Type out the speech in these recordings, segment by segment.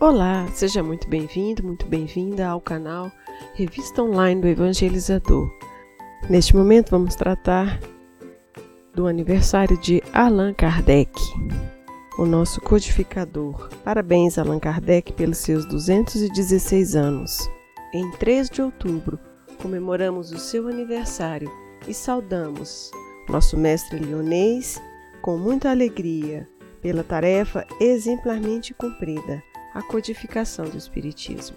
Olá, seja muito bem-vindo, muito bem-vinda ao canal Revista Online do Evangelizador. Neste momento vamos tratar do aniversário de Allan Kardec, o nosso codificador. Parabéns, Allan Kardec, pelos seus 216 anos. Em 3 de outubro, comemoramos o seu aniversário e saudamos nosso mestre leonês com muita alegria pela tarefa exemplarmente cumprida a codificação do Espiritismo.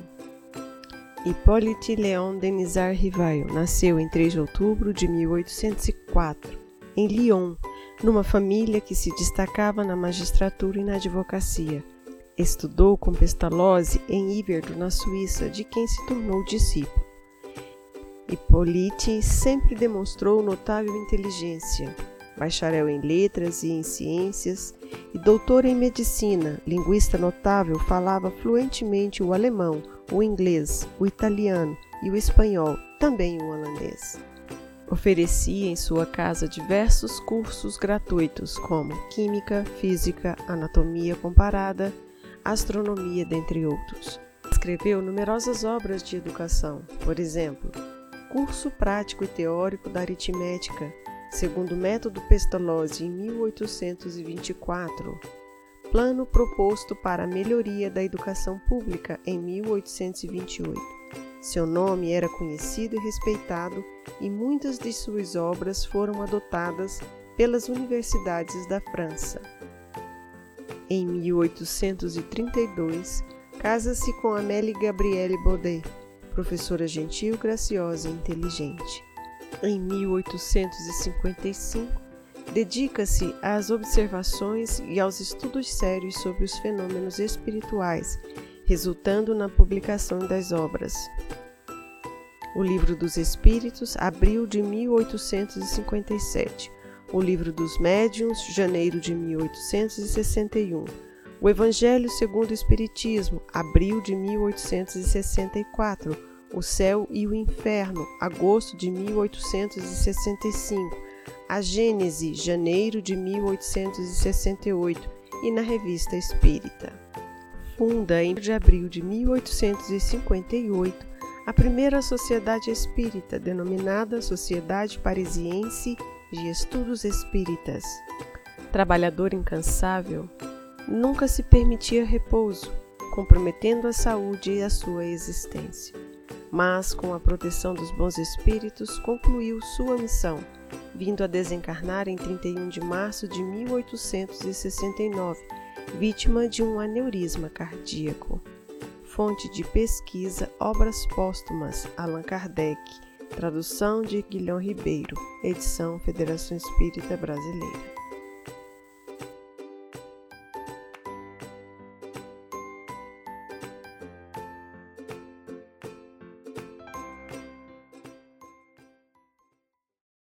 Hippolyte Léon Denisard Rivail nasceu em 3 de outubro de 1804, em Lyon, numa família que se destacava na magistratura e na advocacia. Estudou com Pestalozzi em Iverdo, na Suíça, de quem se tornou discípulo. Hippolyte sempre demonstrou notável inteligência, bacharel em letras e em ciências e doutor em medicina, linguista notável, falava fluentemente o alemão, o inglês, o italiano e o espanhol, também o holandês. Oferecia em sua casa diversos cursos gratuitos, como química, física, anatomia comparada, astronomia, dentre outros. Escreveu numerosas obras de educação, por exemplo, Curso Prático e Teórico da Aritmética, segundo o método Pestalozzi em 1824, Plano proposto para a melhoria da educação pública em 1828. Seu nome era conhecido e respeitado e muitas de suas obras foram adotadas pelas universidades da França. Em 1832, casa-se com Amélie Gabrielle Baudet, professora gentil, graciosa e inteligente em 1855, dedica-se às observações e aos estudos sérios sobre os fenômenos espirituais, resultando na publicação das obras. O Livro dos Espíritos, abril de 1857. O Livro dos Médiuns, janeiro de 1861. O Evangelho segundo o Espiritismo, abril de 1864 o Céu e o Inferno, agosto de 1865, A Gênese, janeiro de 1868 e na Revista Espírita. Funda em de abril de 1858 a primeira sociedade espírita, denominada Sociedade Parisiense de Estudos Espíritas. Trabalhador incansável, nunca se permitia repouso, comprometendo a saúde e a sua existência mas, com a proteção dos bons espíritos, concluiu sua missão, vindo a desencarnar em 31 de março de 1869, vítima de um aneurisma cardíaco. Fonte de pesquisa Obras Póstumas Allan Kardec, tradução de Guilhom Ribeiro, edição Federação Espírita Brasileira.